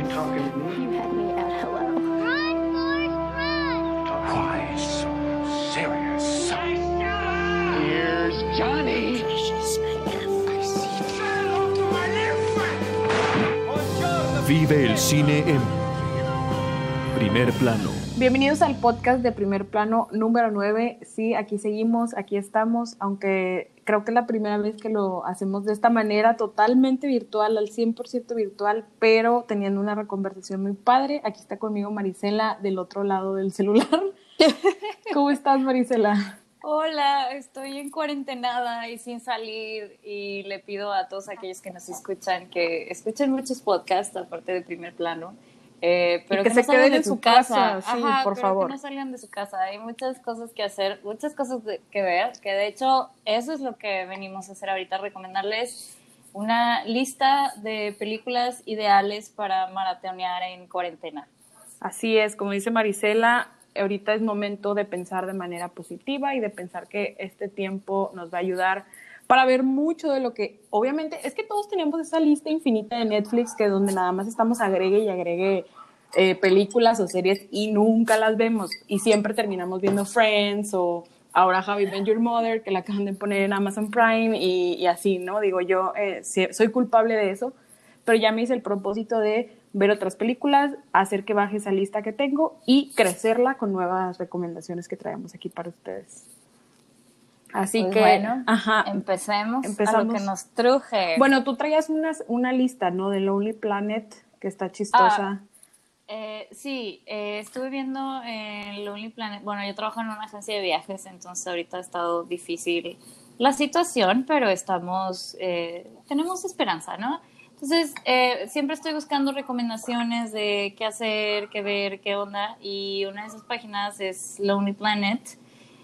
You talking to me? You had me at hello. Run, Forrest, run! Why so serious? Here's Johnny. Vive el cine en primer plano. Bienvenidos al podcast de primer plano número 9. Sí, aquí seguimos, aquí estamos, aunque creo que es la primera vez que lo hacemos de esta manera, totalmente virtual, al 100% virtual, pero teniendo una conversación muy padre. Aquí está conmigo Marisela del otro lado del celular. ¿Cómo estás, Marisela? Hola, estoy en cuarentenada y sin salir y le pido a todos aquellos que nos escuchan que escuchen muchos podcasts aparte de primer plano. Eh, pero que que, se no queden de en su casa, casa, sí, Ajá, por pero favor. que no salgan de su casa. Hay muchas cosas que hacer, muchas cosas de- que ver, que de hecho eso es lo que venimos a hacer ahorita, recomendarles una lista de películas ideales para maratonear en cuarentena. Así es, como dice Marisela, ahorita es momento de pensar de manera positiva y de pensar que este tiempo nos va a ayudar para ver mucho de lo que, obviamente, es que todos tenemos esa lista infinita de Netflix que donde nada más estamos agregue y agregue eh, películas o series y nunca las vemos y siempre terminamos viendo Friends o ahora Javi Ben Your Mother que la acaban de poner en Amazon Prime y, y así, ¿no? Digo, yo eh, soy culpable de eso, pero ya me hice el propósito de ver otras películas, hacer que baje esa lista que tengo y crecerla con nuevas recomendaciones que traemos aquí para ustedes. Así Pues que, bueno, ajá. empecemos, a empezamos. lo que nos truje. Bueno, tú traías unas, una lista, ¿no? De Lonely Planet, que está chistosa. Eh, sí, eh, estuve viendo en Lonely Planet. Bueno, yo trabajo en una agencia de viajes, entonces ahorita ha estado difícil la situación, pero estamos, eh, tenemos esperanza, ¿no? Entonces, eh, siempre estoy buscando recomendaciones de qué hacer, qué ver, qué onda, y una de esas páginas es Lonely Planet.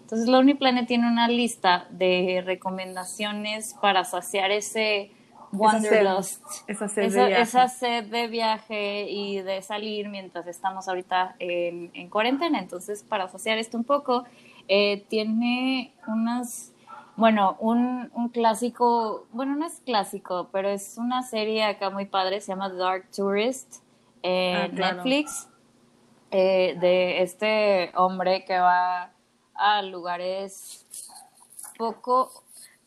Entonces, Lonely Planet tiene una lista de recomendaciones para saciar ese wanderlust, esa sed de esa, viaje. esa sed de viaje y de salir mientras estamos ahorita en, en cuarentena. Entonces, para saciar esto un poco, eh, tiene unas, bueno, un, un clásico, bueno, no es clásico, pero es una serie acá muy padre, se llama Dark Tourist en Ah, claro. Netflix, eh, de este hombre que va a lugares poco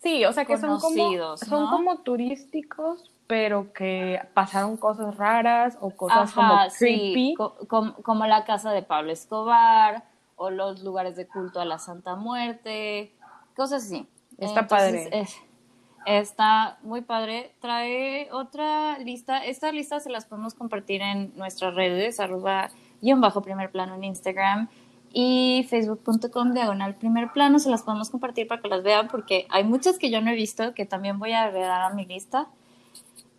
Sí, o sea que son como, como turísticos, pero que pasaron cosas raras o cosas Ajá, como sí, creepy. co- com- como la casa de Pablo Escobar o los lugares de culto a la Santa Muerte, cosas así. Está Entonces, padre. es- está muy padre. Trae otra lista. Esta lista se las podemos compartir en nuestras redes, arroba guion bajo primer plano en Instagram y facebook.com diagonal primer plano. Se las podemos compartir para que las vean porque hay muchas que yo no he visto que también voy a agregar a mi lista.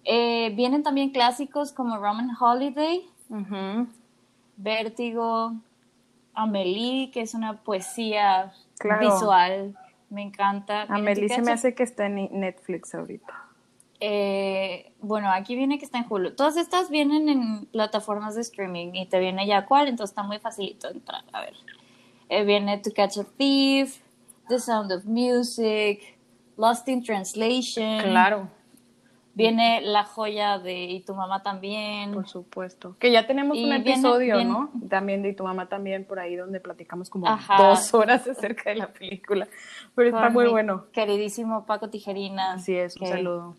Eh, vienen también clásicos como Roman Holiday, Ujú. Vértigo, Amelie, que es una poesía Claro. visual. Me encanta. Amelie se me hace que está en Netflix ahorita. Eh, bueno, aquí viene que está en Hulu. Todas estas vienen en plataformas de streaming y te viene ya cuál, entonces está muy facilito entrar. A ver. Eh, viene To Catch a Thief, The Sound of Music, Lost in Translation. Claro, Viene La Joya de Y tu mamá también. por supuesto. Que ya tenemos Y un viene- episodio, viene- ¿no? También de tu mamá también por ahí donde platicamos como Ajá. dos horas acerca de la película. Pero está muy bueno. Queridísimo Paco Tijerina. Así es, un que, saludo.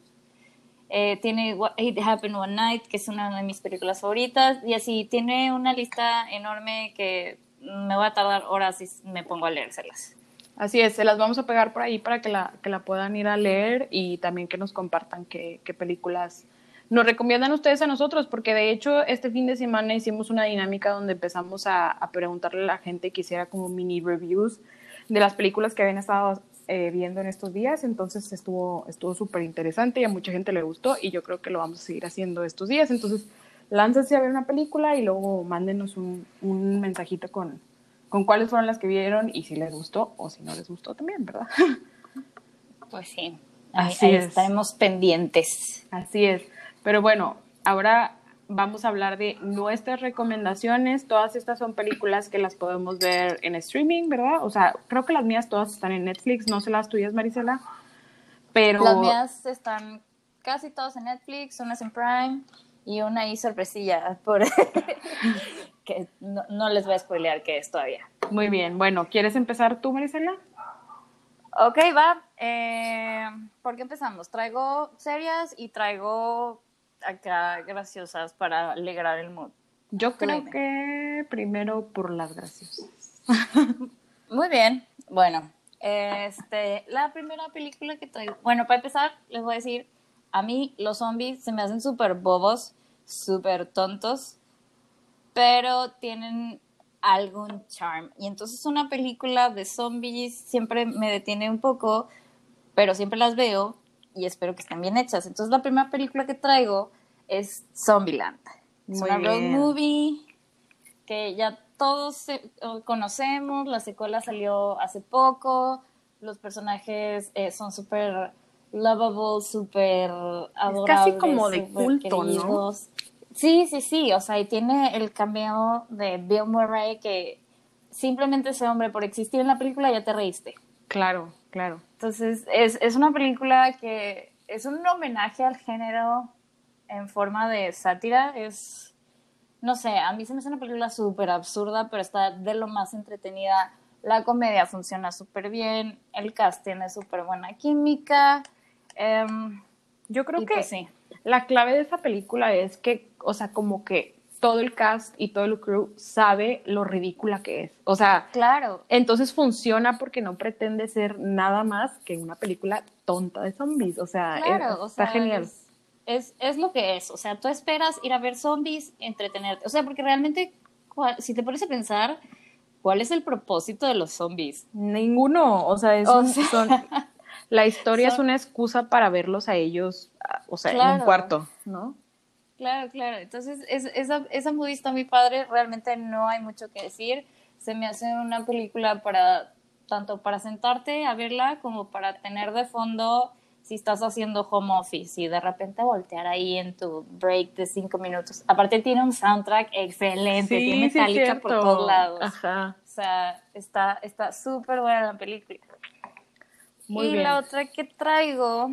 Eh, tiene It Happened One Night, que es una de mis películas favoritas. Y así, tiene una lista enorme que me voy a tardar horas y me pongo a leérselas. Así es, se las vamos a pegar por ahí para que la, que la puedan ir a leer y también que nos compartan qué, qué películas nos recomiendan ustedes a nosotros, porque de hecho este fin de semana hicimos una dinámica donde empezamos a, a preguntarle a la gente que hiciera como mini reviews de las películas que habían estado eh, viendo en estos días, entonces estuvo estuvo súper interesante y a mucha gente le gustó y yo creo que lo vamos a seguir haciendo estos días, entonces láncense a ver una película y luego mándenos un, un mensajito con, con cuáles fueron las que vieron y si les gustó o si no les gustó también, ¿verdad? Pues sí, ahí, Así ahí es. estaremos pendientes. Así es. Pero bueno, ahora vamos a hablar de nuestras recomendaciones. Todas estas son películas que las podemos ver en streaming, ¿verdad? O sea, creo que las mías todas están en Netflix, no sé las tuyas, Marisela. Pero Las mías están casi todas en Netflix, unas en Prime y una ahí sorpresilla por que no, no les voy a spoilear qué es todavía. Muy bien. Bueno, ¿quieres empezar tú, Marisela? Ok, va. Eh, ¿Por qué empezamos? Traigo serias y traigo acá graciosas para alegrar el mood. Yo creo dime. que primero por las graciosas. Muy bien. Bueno, este, la primera película que traigo. Bueno, para empezar, les voy a decir, a mí los zombies se me hacen súper bobos, súper tontos, pero tienen algún charm. Y entonces una película de zombies siempre me detiene un poco, pero siempre las veo y espero que estén bien hechas. Entonces la primera película que traigo es Zombieland. Es Muy una road bien. movie que ya todos eh, conocemos, la secuela salió hace poco, los personajes eh, son súper lovable, súper adorables. casi como de culto, ¿no? Sí, sí, sí, o sea, y tiene el cameo de Bill Murray que simplemente ese hombre por existir en la película ya te reíste. Claro, claro. Entonces, es, es una película que es un homenaje al género en forma de sátira. Es, no sé, a mí se me hace una película súper absurda, pero está de lo más entretenida. La comedia funciona súper bien, el cast tiene súper buena química. em, Yo creo que pues sí. la clave de esa película es que, o sea, como que todo el cast y todo el crew sabe lo ridícula que es. O sea, Claro, entonces funciona porque no pretende ser nada más que una película tonta de zombies. O sea, es- o está sea, genial. Es, es, es lo que es. O sea, tú esperas ir a ver zombies, entretenerte. O sea, porque realmente, ¿cuál- si te pones a pensar, ¿cuál es el propósito de los zombies? Ninguno, o sea, es O un- sea, son- la historia es una excusa para verlos a ellos, ah, o sea, en un cuarto, ¿no? Claro, claro. Entonces, es, esa, esa movie está muy padre. Realmente no hay mucho que decir. Se me hace una película para, tanto para sentarte a verla como para tener de fondo si estás haciendo home office y de repente voltear ahí en tu break de cinco minutos. Aparte tiene un soundtrack excelente, tiene sí es metálica por cierto. todos lados. Ajá. O sea, está está súper buena la película. Muy y bien. la otra que traigo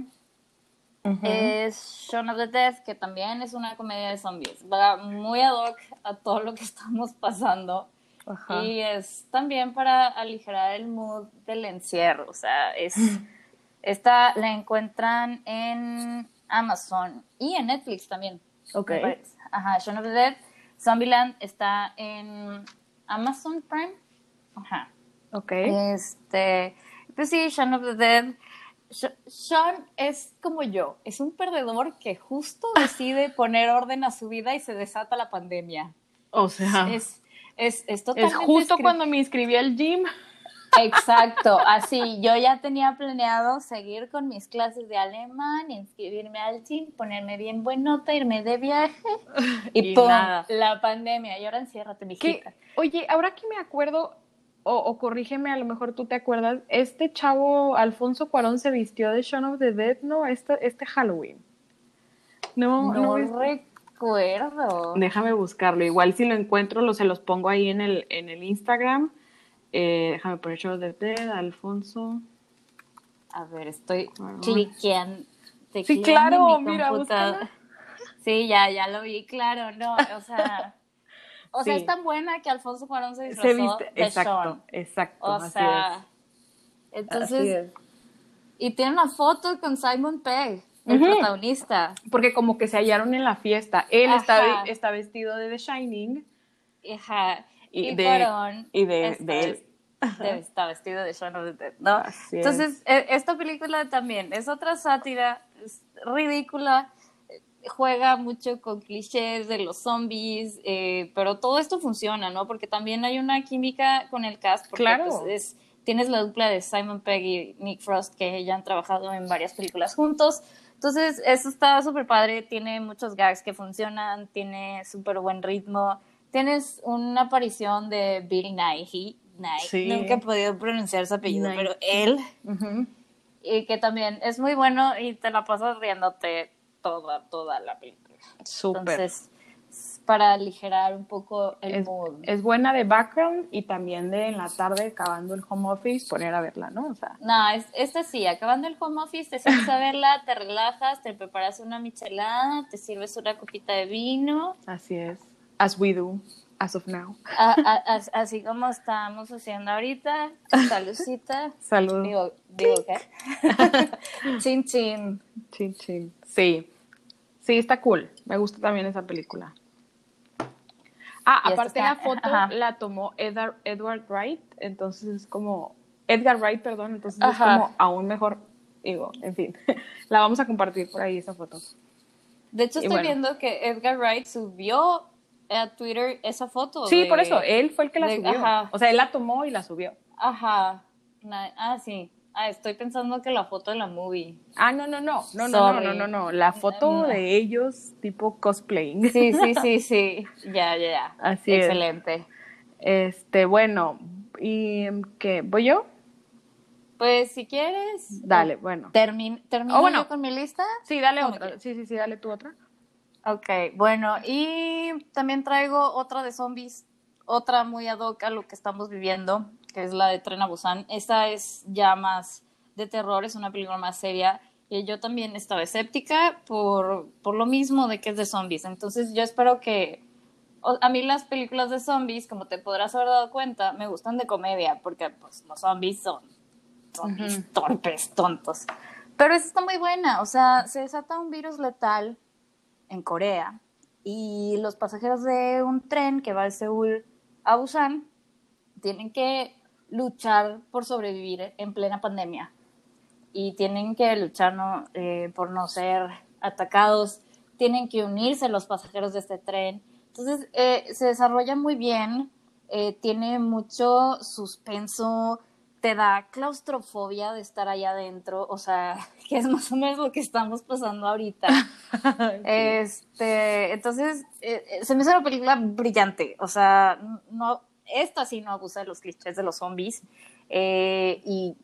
Es Shaun of the Dead, que también es una comedia de zombies. Va muy ad hoc a todo lo que estamos pasando. Ajá. Y es también para aligerar el mood del encierro. O sea, es. Esta la encuentran en Amazon y en Netflix también. Ok. Ajá, Shaun of the Dead. Zombieland está en Amazon Prime. Ajá. Ok. Este, pues sí, Shaun of the Dead. Sean es como yo, es un perdedor que justo decide poner orden a su vida y se desata la pandemia. O sea, Es, es, es es justo cuando me inscribí al gym. Exacto, así, yo ya tenía planeado seguir con mis clases de alemán, inscribirme al gym, ponerme bien buenota, irme de viaje y, Y ¡pum! nada. La pandemia, y ahora enciérrate, Que, mijita. oye, ahora que me acuerdo, o, o corrígeme, a lo mejor tú te acuerdas, este chavo Alfonso Cuarón se vistió de Shaun of the Dead, ¿no? Este, este Halloween. No, no, No recuerdo. Déjame buscarlo. Igual si lo encuentro, lo, se los pongo ahí en el, en el Instagram. Eh, déjame poner Shaun of the Dead, Alfonso. A ver, estoy Cuarón. cliqueando. Sí, claro, en mi mira, búscala. Sí, ya, ya lo vi, claro, no, o sea, o sea, Sí. es tan buena que Alfonso Cuarón se Se disfrazó viste, de exacto, Sean. exacto. O así sea, es. entonces, Así es. y tiene una foto con Simon Pegg, el Ujú. protagonista. Porque como que se hallaron en la fiesta. Él está, está vestido de The Shining. Ajá. Y Y, de- Cuarón y de- está de él. de- está vestido de Shaun of the Dead, ¿no? Así es. Entonces, e- esta película también es otra sátira, es ridícula, juega mucho con clichés de los zombies, eh, pero todo esto funciona, ¿no? Porque también hay una química con el cast, porque Claro. pues, es, tienes la dupla de Simon Pegg y Nick Frost, que ya han trabajado en varias películas juntos. Entonces, eso está súper padre, tiene muchos gags que funcionan, tiene súper buen ritmo. Tienes una aparición de Bill Nighy, Nighy, Sí. nunca he podido pronunciar su apellido, Nighy. pero él, y que también es muy bueno y te la pasas riéndote toda, toda la película. Súper. Entonces, para aligerar un poco el Es, mood. es buena de background y también de en la tarde, acabando el home office, poner a verla, ¿no? O sea, No, es, esta sí, acabando el home office, te sientes a verla, te relajas, te preparas una michelada, te sirves una copita de vino, así es. As we do, as of now. a- a- as- así como estamos haciendo ahorita. Saludcita. Salud. Digo, digo ¿qué? chin chin. Chin, chin. Sí. Sí, está cool. Me gusta también esa película. Ah, Y aparte está- la foto ajá. la tomó Edward, Edward Wright, entonces es como Edgar Wright, perdón, entonces Ajá. es como aún mejor. Digo, en fin, la vamos a compartir por ahí esa foto. De hecho, Y estoy bueno. viendo que Edgar Wright subió a Twitter esa foto. Sí, de- por eso, él fue el que la de- subió. ajá. O sea, él la tomó y la subió. Ajá. Ah, sí. Ah, estoy pensando que la foto de la movie. Ah, no, no, no, no, no, no, Sorry. no, no, no, la foto No. de ellos tipo cosplaying. Sí, sí, sí, sí. Ya, ya, ya. Así es. Excelente. Este, bueno, ¿y qué? ¿Voy yo? Pues si quieres. Dale, bueno. Termin ¿Termino Oh, bueno. yo con mi lista? Sí, dale ¿Cómo otra. quieres? Sí, sí, sí, dale tú otra. Ok, bueno, y también traigo otra de zombies, otra muy ad hoc a lo que estamos viviendo, que es la de Tren a Busan. Esta es ya más de terror, es una película más seria. Y yo también estaba escéptica por, por lo mismo de que es de zombies. Entonces yo espero que... A mí las películas de zombies, como te podrás haber dado cuenta, me gustan de comedia, porque pues los zombies son zombies torpes, tontos. Pero esta está muy buena, o sea, se desata un virus letal en Corea y los pasajeros de un tren que va de Seúl a Busan tienen que luchar por sobrevivir en plena pandemia y tienen que luchar ¿no? Eh, por no ser atacados, tienen que unirse los pasajeros de este tren. Entonces eh, se desarrolla muy bien, eh, tiene mucho suspenso, te da claustrofobia de estar allá adentro, o sea, que es más o menos lo que estamos pasando ahorita. Este, entonces, eh, eh, se me hizo una película brillante. O sea, no, esta sí no abusa de los clichés de los zombies. eh, y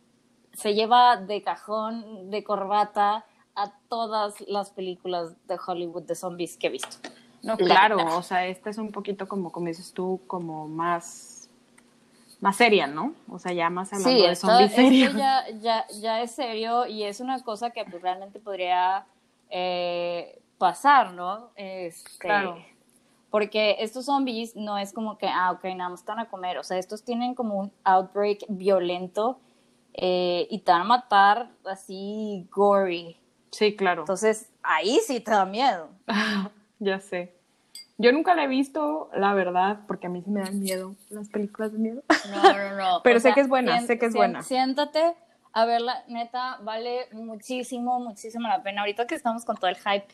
se lleva de cajón, de corbata, a todas las películas de Hollywood de zombies que he visto. No, La claro, o sea, esta es un poquito como, como dices tú, como más, más seria, ¿no? O sea, ya más hablando Sí, de esto, zombies esto ya, ya, ya es serio y es una cosa que pues, realmente podría eh, pasar, ¿no? Este, Claro. Porque estos zombies no es como que, ah, ok, nada más están a comer. O sea, estos tienen como un outbreak violento eh, y te van a matar así gory. Sí, claro. Entonces, ahí sí te da miedo. ya sé. Yo nunca la he visto, la verdad, porque a mí sí me dan miedo las películas de miedo. No, no, no. Pero O sé sea, que es buena, sé que es buena. Siéntate a verla, neta, vale muchísimo, muchísimo la pena. Ahorita que estamos con todo el hype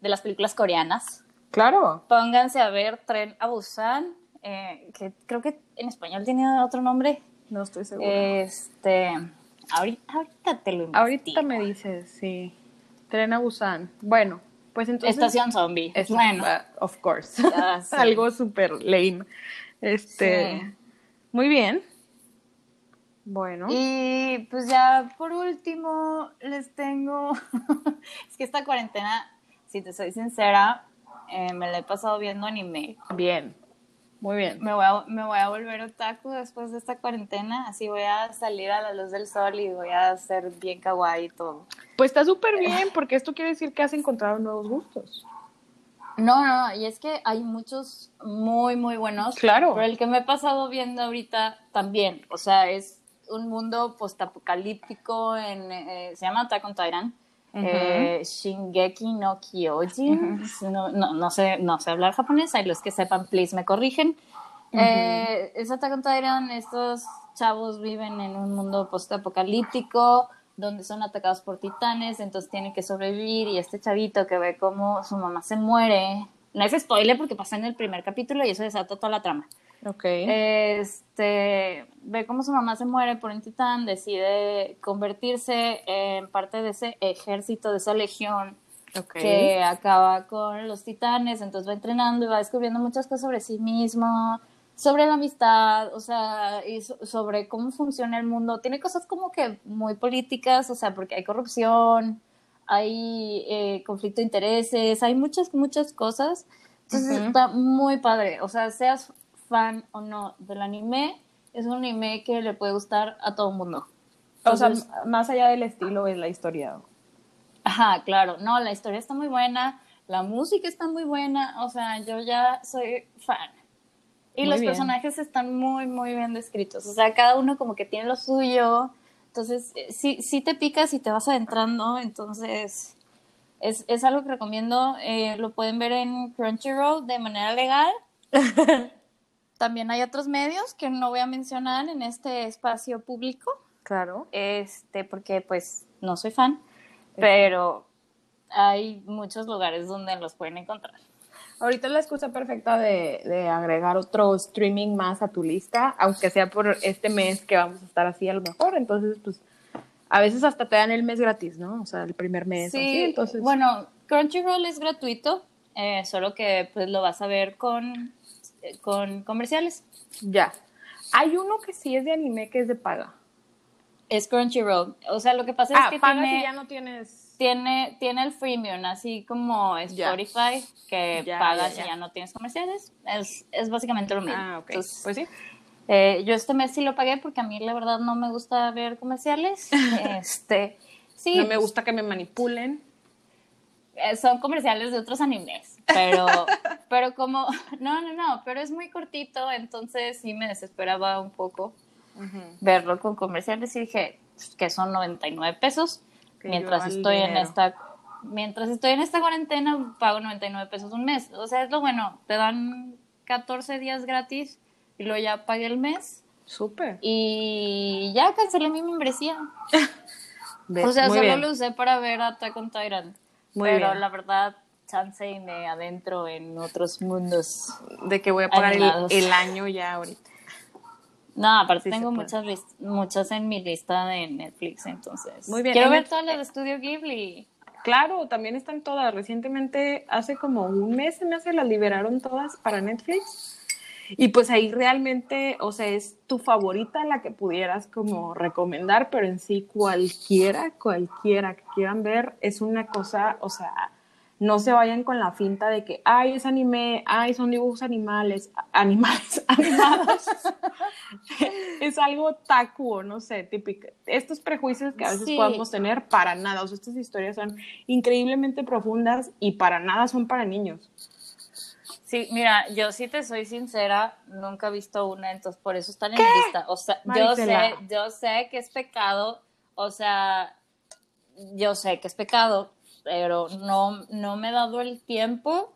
de las películas coreanas, Claro. pónganse a ver Tren a Busan, eh, que creo que en español tiene otro nombre. No estoy segura. Este, ahorita, ahorita te lo Ahorita investigo. me dices, sí. Tren a Busan. Bueno, pues entonces... Estación Zombie. Es, bueno. uh, of course. Ah, sí. Algo súper lame. Este... Sí. Muy bien. Bueno. Y pues ya por último les tengo, es que esta cuarentena, si te soy sincera, eh, me la he pasado viendo anime. Bien. Muy bien. Me voy, a, me voy a volver otaku después de esta cuarentena, así voy a salir a la luz del sol y voy a ser bien kawaii y todo. Pues está súper bien, porque esto quiere decir que has encontrado nuevos gustos. No, no, no, y es que hay muchos muy, muy buenos. Claro. Pero el que me he pasado viendo ahorita también, o sea, es un mundo postapocalíptico, en, eh, se llama Attack on Eh, Shingeki no Kyojin. no, no, no sé, no sé hablar japonés, hay los que sepan, please me corrigen. Eh, es Attack on Titan, estos chavos viven en un mundo postapocalíptico donde son atacados por titanes, entonces tienen que sobrevivir y este chavito que ve cómo su mamá se muere, no es spoiler porque pasa en el primer capítulo y eso desata toda la trama. Ok. Este ve cómo su mamá se muere por un titán, decide convertirse en parte de ese ejército, de esa legión ok. que acaba con los titanes, entonces va entrenando y va descubriendo muchas cosas sobre sí mismo, sobre la amistad, o sea, y so- sobre cómo funciona el mundo. Tiene cosas como que muy políticas, o sea, porque hay corrupción, hay eh, conflicto de intereses, hay muchas, muchas cosas, Entonces está muy padre. O sea, seas fan o no del anime, es un anime que le puede gustar a todo el mundo. O sea, Entonces, más allá del estilo es la historia. Ajá, claro. No, la historia está muy buena, la música está muy buena, o sea, yo ya soy fan. Y Muy los bien. personajes están muy, muy bien descritos. O sea, cada uno como que tiene lo suyo. Entonces, eh, sí, sí te picas y te vas adentrando. Entonces, es, es algo que recomiendo. Eh, lo pueden ver en Crunchyroll de manera legal. También hay otros medios que no voy a mencionar en este espacio público Claro. este, porque pues no soy fan, pero hay muchos lugares donde los pueden encontrar. Ahorita la excusa perfecta de, de agregar otro streaming más a tu lista, aunque sea por este mes que vamos a estar así a lo mejor. Entonces, pues, a veces hasta te dan el mes gratis, ¿no? O sea, el primer mes. o así, entonces, bueno, Crunchyroll es gratuito, eh, solo que pues lo vas a ver con, con comerciales. ya. Hay uno que sí es de anime que es de paga. Es Crunchyroll. O sea, lo que pasa Ah, es que paga tiene, si ya no tienes. tiene, tiene el freemium, así como Ya. Spotify, que Ya, pagas ya, ya. y ya no tienes comerciales. Es, es básicamente lo mismo. Ah, ok. Entonces, pues sí. Eh, yo este mes sí lo pagué porque a mí la verdad no me gusta ver comerciales. este, sí, No me gusta que me manipulen. eh, son comerciales de otros animes, pero, pero como, no, no, no, pero es muy cortito, entonces sí me desesperaba un poco verlo con comerciales y dije "Pues, que son 99 pesos Que mientras estoy en esta mientras estoy en esta cuarentena pago 99 pesos un mes o sea es lo bueno te dan 14 días gratis y luego ya pagué el mes Súper. y ya cancelé mi membresía. O sea, muy solo bien. lo usé para ver Attack on Titan. Muy pero bien. la verdad, chance y me adentro en otros mundos. De que voy a pagar el, el año ya ahorita. No, aparte Sí tengo muchas muchas en mi lista de Netflix, entonces. Muy bien. Quiero ver todas las de Studio Ghibli. Claro, también están todas. Recientemente, hace como un mes, se me hace, las liberaron todas para Netflix. Y pues ahí realmente, o sea, es tu favorita la que pudieras como recomendar, pero en sí cualquiera, cualquiera que quieran ver, es una cosa, o sea, no se vayan con la finta de que, ay, es anime, ay, son dibujos animales, animales, animados. es algo taku, o no sé, típico. Estos prejuicios que a veces Sí. podemos tener, para nada. O sea, estas historias son increíblemente profundas y para nada son para niños. Sí, mira, yo sí te soy sincera, nunca he visto una, entonces por eso están en mi lista. O sea, yo sé, yo sé que es pecado, o sea, yo sé que es pecado, pero no, no me he dado el tiempo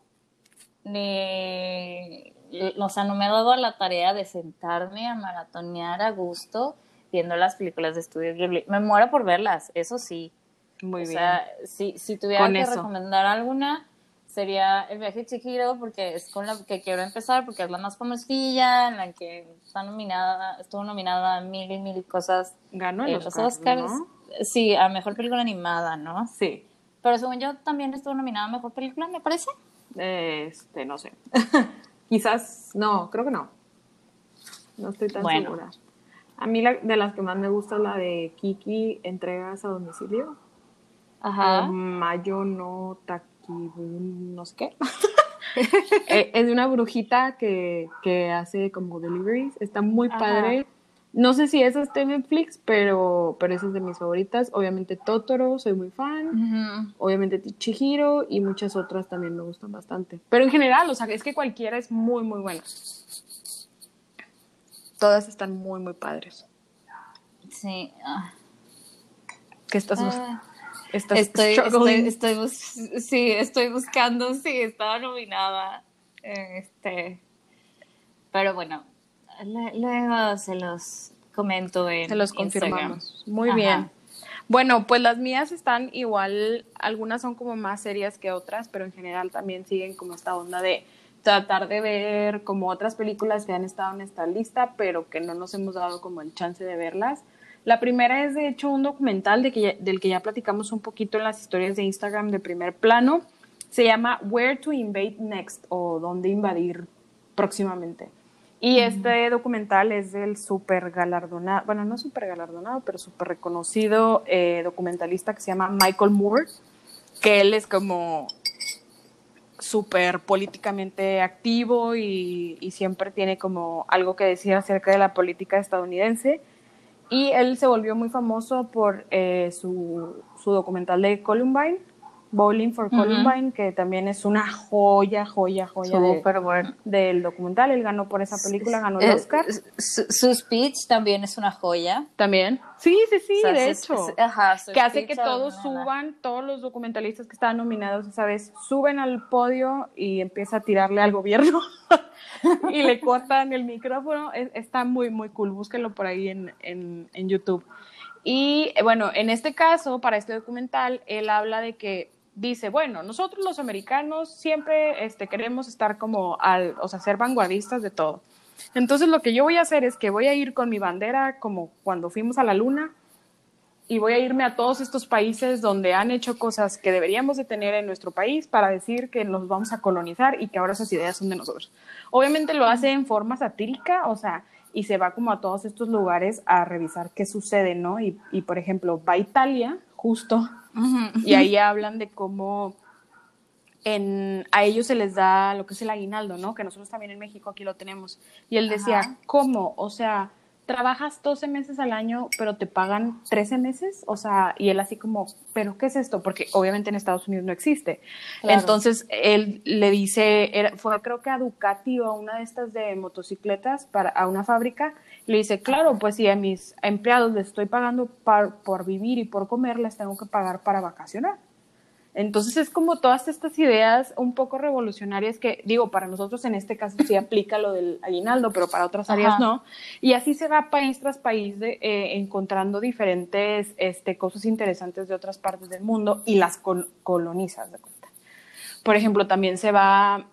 ni, o sea, no me he dado la tarea de sentarme a maratonear a gusto viendo las películas de Studio Ghibli. Me muero por verlas, eso sí. Muy o bien. sea, si, si tuviera Con que eso. recomendar alguna, sería El viaje Chihiro, porque es con la que quiero empezar, porque es la más famosilla, en la que está nominada, estuvo nominada a mil y mil cosas Ganó el los Oscar, Oscars. ¿no? Sí, a mejor película animada, ¿no? Sí. Pero según yo también estuvo nominada a mejor película, me parece. Este, no sé. Quizás, no, creo que no. No estoy tan Bueno. segura. A mí la, de las que más me gusta la de Kiki, entregas a domicilio. Ajá. Mayo no Takibun, no sé qué. Eh, es de una brujita que, que hace como deliveries. Está muy Ajá. padre. No sé si esa está en Netflix, pero, pero esa es de mis favoritas. Obviamente Totoro, soy muy fan. Obviamente Chihiro y muchas otras también me gustan bastante. Pero en general, o sea, es que cualquiera es muy, muy buena. Todas están muy, muy padres. Sí. ah. ¿Qué estás, Ah. estás Estoy, estoy, estoy bus- sí, estoy buscando, sí, estaba nominada. Este, pero bueno, luego se los comento en Se los Instagram. confirmamos. Muy Ajá. bien. Bueno, pues las mías están igual, algunas son como más serias que otras, pero en general también siguen como esta onda de tratar de ver como otras películas que han estado en esta lista, pero que no nos hemos dado como el chance de verlas. La primera es de hecho un documental de que ya- del que ya platicamos un poquito en las historias de Instagram de primer plano. Se llama Where to Invade Next o Dónde invadir próximamente. Y este documental es del súper galardonado, bueno, no súper galardonado, pero súper reconocido eh, documentalista que se llama Michael Moore, que él es como súper políticamente activo y, y siempre tiene como algo que decir acerca de la política estadounidense. Y él se volvió muy famoso por eh, su, su documental de Columbine, Bowling for. Columbine, que también es una joya, joya, joya de- Súper bueno. del documental. Él ganó por esa película, ganó el Eh, Oscar. Su, su speech también es una joya. También. Sí, sí, sí, O sea, de su- hecho. su- ajá, su que hace que todos suban, todos los documentalistas que estaban nominados esa vez, suben al podio y empieza a tirarle al gobierno y le cortan el micrófono. Es- está muy, muy cool. Búsquenlo por ahí en, en, en YouTube. Y eh, bueno, en este caso, para este documental, él habla de que dice, bueno, nosotros los americanos siempre este, queremos estar como al, o sea, ser vanguardistas de todo. Entonces lo que yo voy a hacer es que voy a ir con mi bandera como cuando fuimos a la luna y voy a irme a todos estos países donde han hecho cosas que deberíamos de tener en nuestro país para decir que nos vamos a colonizar y que ahora esas ideas son de nosotros. Obviamente lo hace en forma satírica, o sea, y se va como a todos estos lugares a revisar qué sucede, ¿no? Y, y por ejemplo, va a Italia, justo, y ahí hablan de cómo en, a ellos se les da lo que es el aguinaldo, ¿no? Que nosotros también en México aquí lo tenemos. Y él decía, Ajá. ¿cómo? O sea, trabajas 12 meses al año, pero te pagan 13 meses, o sea, y él así como, ¿pero qué es esto? Porque obviamente en Estados Unidos no existe. Claro. Entonces él le dice, era, fue creo que a Ducati o a una de estas de motocicletas para a una fábrica, le dice, claro, pues si a mis empleados les estoy pagando par- por vivir y por comer, les tengo que pagar para vacacionar. Entonces es como todas estas ideas un poco revolucionarias que, digo, para nosotros en este caso sí aplica lo del aguinaldo, pero para otras áreas Ajá. no. Y así se va país tras país de, eh, encontrando diferentes este, cosas interesantes de otras partes del mundo y las col- colonizas de cuenta. Por ejemplo, también se va,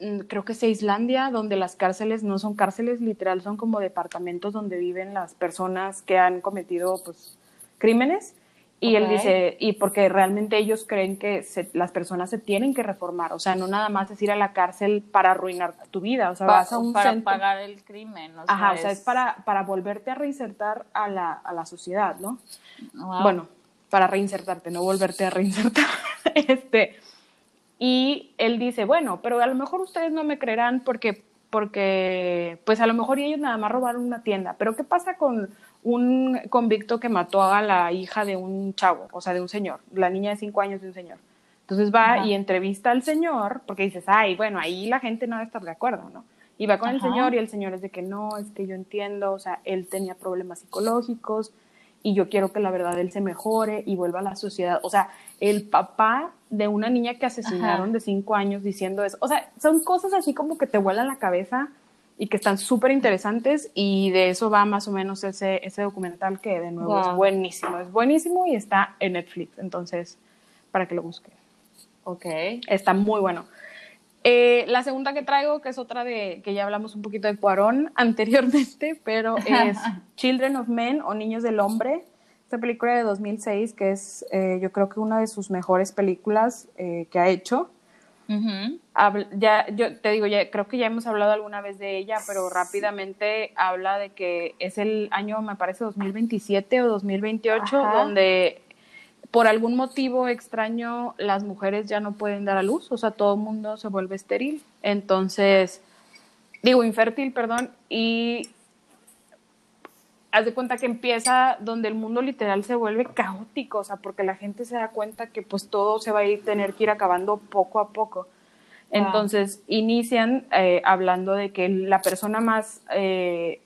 mm, creo que es Islandia, donde las cárceles no son cárceles, literal, son como departamentos donde viven las personas que han cometido pues, crímenes. Y él dice, y porque realmente ellos creen que se- las personas se tienen que reformar, o sea, no nada más es ir a la cárcel para arruinar tu vida, o sea, vas a un para centro- pagar el crimen. O sea, Ajá, o sea, es para, para volverte a reinsertar a la, a la sociedad, ¿no? Wow. Bueno, para reinsertarte, no volverte a reinsertar. este, y él dice, bueno, pero a lo mejor ustedes no me creerán porque, porque, pues a lo mejor ellos nada más robaron una tienda, pero ¿qué pasa con un convicto que mató a la hija de un chavo, o sea, de un señor, la niña de cinco años de un señor? Entonces va Ajá. y entrevista al señor, porque dices, ay, bueno, ahí la gente no debe estar de acuerdo, ¿no? Y va con el señor y el señor es de que no, es que yo entiendo, o sea, él tenía problemas psicológicos y yo quiero que la verdad él se mejore y vuelva a la sociedad. O sea, el papá de una niña que asesinaron Ajá. de cinco años diciendo eso. O sea, son cosas así como que te vuelan la cabeza y que están súper interesantes y de eso va más o menos ese, ese documental que de nuevo es Wow. buenísimo, es buenísimo y está en Netflix, entonces, para que lo busquen. Ok. Está muy bueno. Eh, la segunda que traigo, que es otra de que ya hablamos un poquito de Cuarón anteriormente, pero es Children of Men o Niños del Hombre. Esta película de 2006, que es eh, yo creo que una de sus mejores películas eh, que ha hecho. Habla- ya, yo te digo, ya, creo que ya hemos hablado alguna vez de ella, pero rápidamente habla de que es el año, me parece, 2027 o 2028, Ajá. donde por algún motivo extraño las mujeres ya no pueden dar a luz, o sea, todo el mundo se vuelve estéril. Entonces, digo, infértil, perdón, y haz de cuenta que empieza donde el mundo literal se vuelve caótico, o sea, porque la gente se da cuenta que pues todo se va a ir, tener que ir acabando poco a poco. Entonces inician eh, hablando de que la persona más, eh,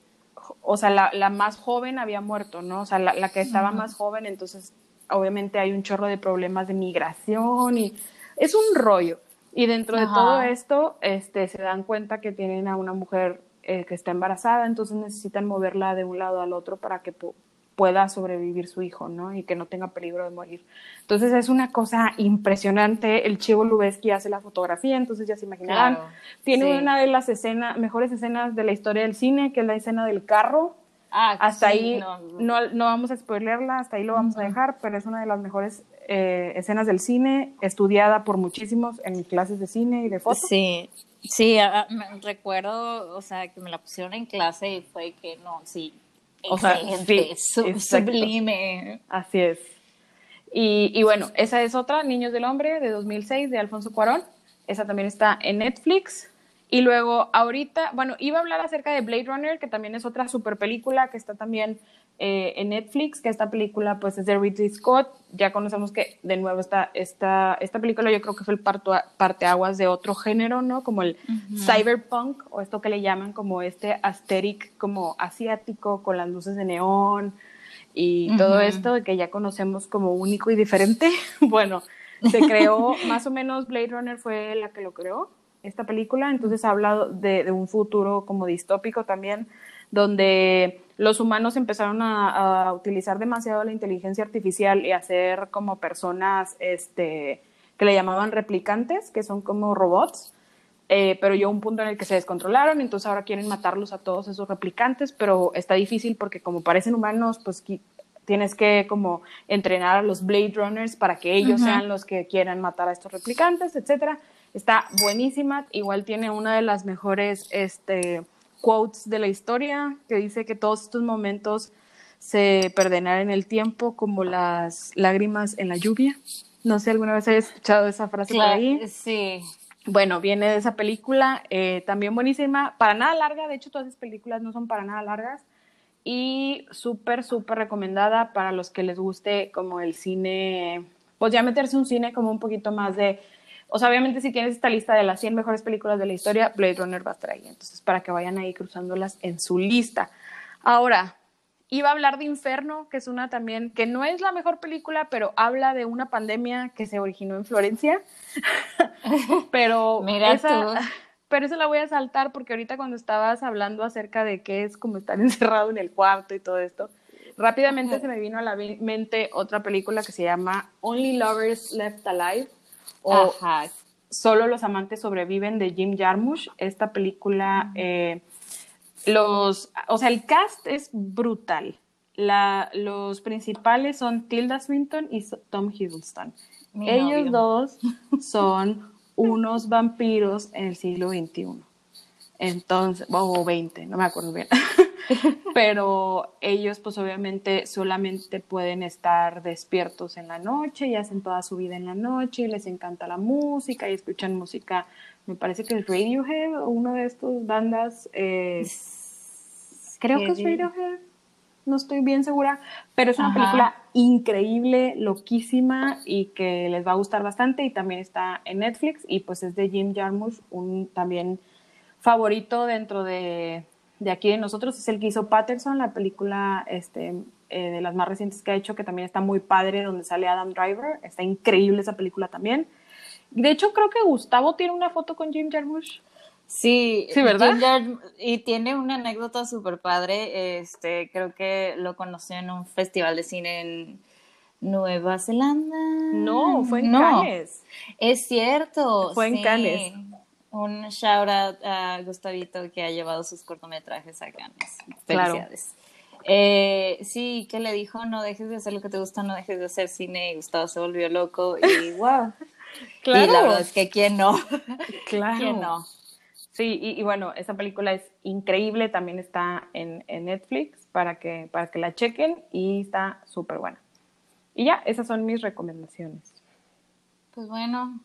o sea, la, la más joven había muerto, ¿no? O sea, la, la que estaba más joven, entonces obviamente hay un chorro de problemas de migración y es un rollo. Y dentro de todo esto, este, se dan cuenta que tienen a una mujer eh, que está embarazada, entonces necesitan moverla de un lado al otro para que pu- pueda sobrevivir su hijo, ¿no? Y que no tenga peligro de morir. Entonces es una cosa impresionante. El Chivo Lubeski hace la fotografía, entonces ya se imaginarán. Claro, Tiene sí. una de las escenas, mejores escenas de la historia del cine, que es la escena del carro. Ah, Hasta sí, ahí no. no, no vamos a spoilearla, hasta ahí lo vamos a dejar, pero es una de las mejores eh, escenas del cine, estudiada por muchísimos en clases de cine y de foto. Sí, sí, a- a- me recuerdo, o sea, que me la pusieron en clase y fue que no, sí, O sea, sí, sublime. Así es. Y, y bueno, esa es otra, Niños del Hombre, de 2006, de Alfonso Cuarón. Esa también está en Netflix. Y luego, ahorita, bueno, iba a hablar acerca de Blade Runner, que también es otra super película que está también eh, en Netflix, que esta película pues es de Ridley Scott. Ya conocemos que de nuevo esta, esta, esta película yo creo que fue el parto, parteaguas de otro género, ¿no? Como el cyberpunk, o esto que le llaman como este aesthetic como asiático, con las luces de neón y todo esto que ya conocemos como único y diferente. bueno, se creó, más o menos Blade Runner fue la que lo creó esta película, entonces ha hablado de, de un futuro como distópico también, donde los humanos empezaron a, a, utilizar demasiado la inteligencia artificial y hacer como personas este, que le llamaban replicantes, que son como robots, eh, pero llegó un punto en el que se descontrolaron, entonces ahora quieren matarlos a todos esos replicantes, pero está difícil porque como parecen humanos, pues tienes que como entrenar a los Blade Runners para que ellos uh -huh. sean los que quieran matar a estos replicantes, etcétera. Está buenísima, igual tiene una de las mejores este, quotes de la historia que dice que todos estos momentos se perderán en el tiempo como las lágrimas en la lluvia. No sé, alguna vez hayas escuchado esa frase claro, por ahí. Sí. Bueno, viene de esa película, eh, también buenísima, para nada larga, de hecho todas esas películas no son para nada largas y súper, súper recomendada para los que les guste como el cine, pues ya meterse un cine como un poquito más de o sea, obviamente si tienes esta lista de las 100 mejores películas de la historia, Blade Runner va a estar ahí. Entonces, para que vayan ahí cruzándolas en su lista. Ahora, iba a hablar de Inferno, que es una también, que no es la mejor película, pero habla de una pandemia que se originó en Florencia. pero Mira esa, pero eso la voy a saltar porque ahorita cuando estabas hablando acerca de qué es como estar encerrado en el cuarto y todo esto, rápidamente se me vino a la mente otra película que se llama Only Lovers Left Alive o Ajá. Solo los amantes sobreviven de Jim Jarmusch. Esta película, eh, los, o sea, el cast es brutal. La, los principales son Tilda Swinton y Tom Hiddleston. Mi Ellos novio. dos son unos vampiros en el siglo XXI. Entonces, o 20, no me acuerdo bien. Pero ellos, pues obviamente, solamente pueden estar despiertos en la noche y hacen toda su vida en la noche y les encanta la música y escuchan música. Me parece que es Radiohead o una de estas bandas. Eh, creo que es Radiohead. No estoy bien segura, pero es una Ajá. película increíble, loquísima y que les va a gustar bastante y también está en Netflix y pues es de Jim Jarmusch, un también favorito dentro de, de aquí de nosotros es el que hizo Patterson, la película este, eh, de las más recientes que ha hecho, que también está muy padre, donde sale Adam Driver. Está increíble esa película también. De hecho, creo que Gustavo tiene una foto con Jim Jarmusch. Sí, Sí, ¿verdad? Jim y tiene una anécdota súper padre. Este, creo que lo conoció en un festival de cine en Nueva Zelanda. No, fue en No, Cannes. Es cierto. Fue en sí. Cannes. Un shout out a Gustavito que ha llevado sus cortometrajes a Cannes. Claro. Felicidades. Eh, sí, que le dijo, no dejes de hacer lo que te gusta, no dejes de hacer cine. Y Gustavo se volvió loco y wow. Y la verdad es que quién no. Claro. ¿Quién no? Sí, y, y bueno, esa película es increíble, también está en, en Netflix para que, para que la chequen y está súper buena. Y ya, esas son mis recomendaciones. Pues bueno,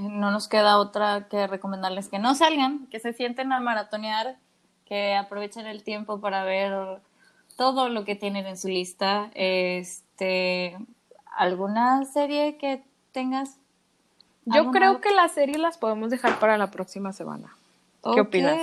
no nos queda otra que recomendarles que no salgan, que se sienten a maratonear, que aprovechen el tiempo para ver todo lo que tienen en su lista. Este, ¿alguna serie que tengas? Yo ¿Algo creo que las series las podemos dejar para la próxima semana. ¿Qué opinas?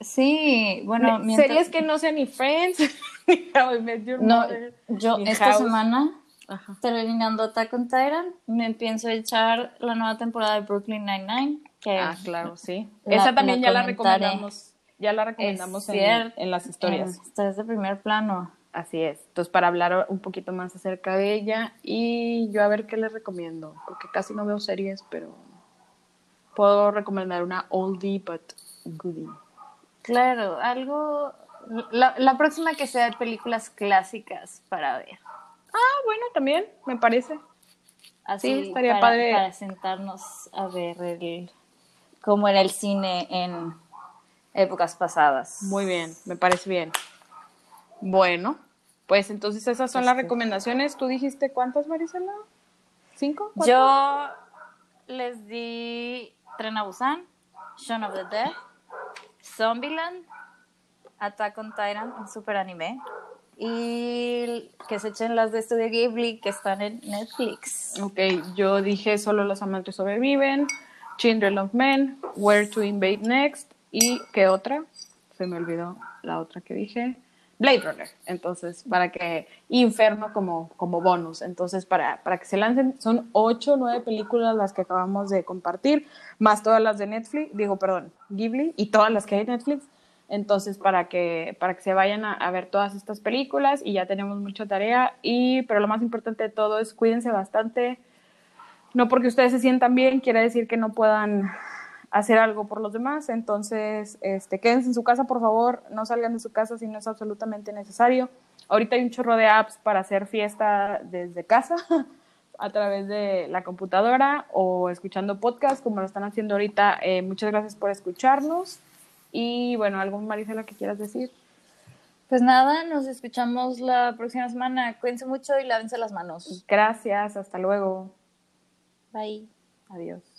Sí, bueno, mientras- Series que no sean ni Friends, ni How I Met Your no, yo esta House. semana Ajá. terminando Attack on Titan, me pienso echar la nueva temporada de Brooklyn Nine-Nine, que Ah, claro, sí. La- Esa también la ya la recomendamos. Ya la recomendamos en, en las historias. Esta es de primer plano. Así es. Entonces, para hablar un poquito más acerca de ella y yo a ver qué les recomiendo, porque casi no veo series, pero puedo recomendar una oldie but goodie. Claro, algo. La, la próxima que sea de películas clásicas para ver. Ah, bueno, también, me parece. Así Sí, estaría para, padre. para sentarnos a ver el, cómo era el cine en épocas pasadas. Muy bien, me parece bien. Bueno, pues entonces esas son las recomendaciones. ¿Tú dijiste cuántas, Marisela? ¿Cinco? ¿Cuatro? Yo les di Tren a Busan, Shaun of the Dead, Zombieland, Attack on Titan, un super anime. Y que se echen las de Studio Ghibli que están en Netflix. Ok, yo dije solo los amantes sobreviven, Children of Men, Where to Invade Next y ¿qué otra? Se me olvidó la otra que dije. Blade Runner. Entonces, para que Inferno como, como bonus. Entonces, para, para que se lancen, son ocho, nueve películas las que acabamos de compartir, más todas las de Netflix, digo, perdón, Ghibli y todas las que hay en Netflix. Entonces, para que, para que se vayan a, ver todas estas películas y ya tenemos mucha tarea. Y, pero lo más importante de todo es cuídense bastante. No porque ustedes se sientan bien, quiere decir que no puedan hacer algo por los demás. Entonces, este, quédense en su casa, por favor, no salgan de su casa si no es absolutamente necesario. Ahorita hay un chorro de apps para hacer fiesta desde casa, a través de la computadora o escuchando podcast, como lo están haciendo ahorita. Eh, muchas gracias por escucharnos. Y bueno, ¿algún Marisela que quieras decir? Pues nada, nos escuchamos la próxima semana. Cuídense mucho y lávense las manos. Gracias, hasta luego. Bye. Adiós.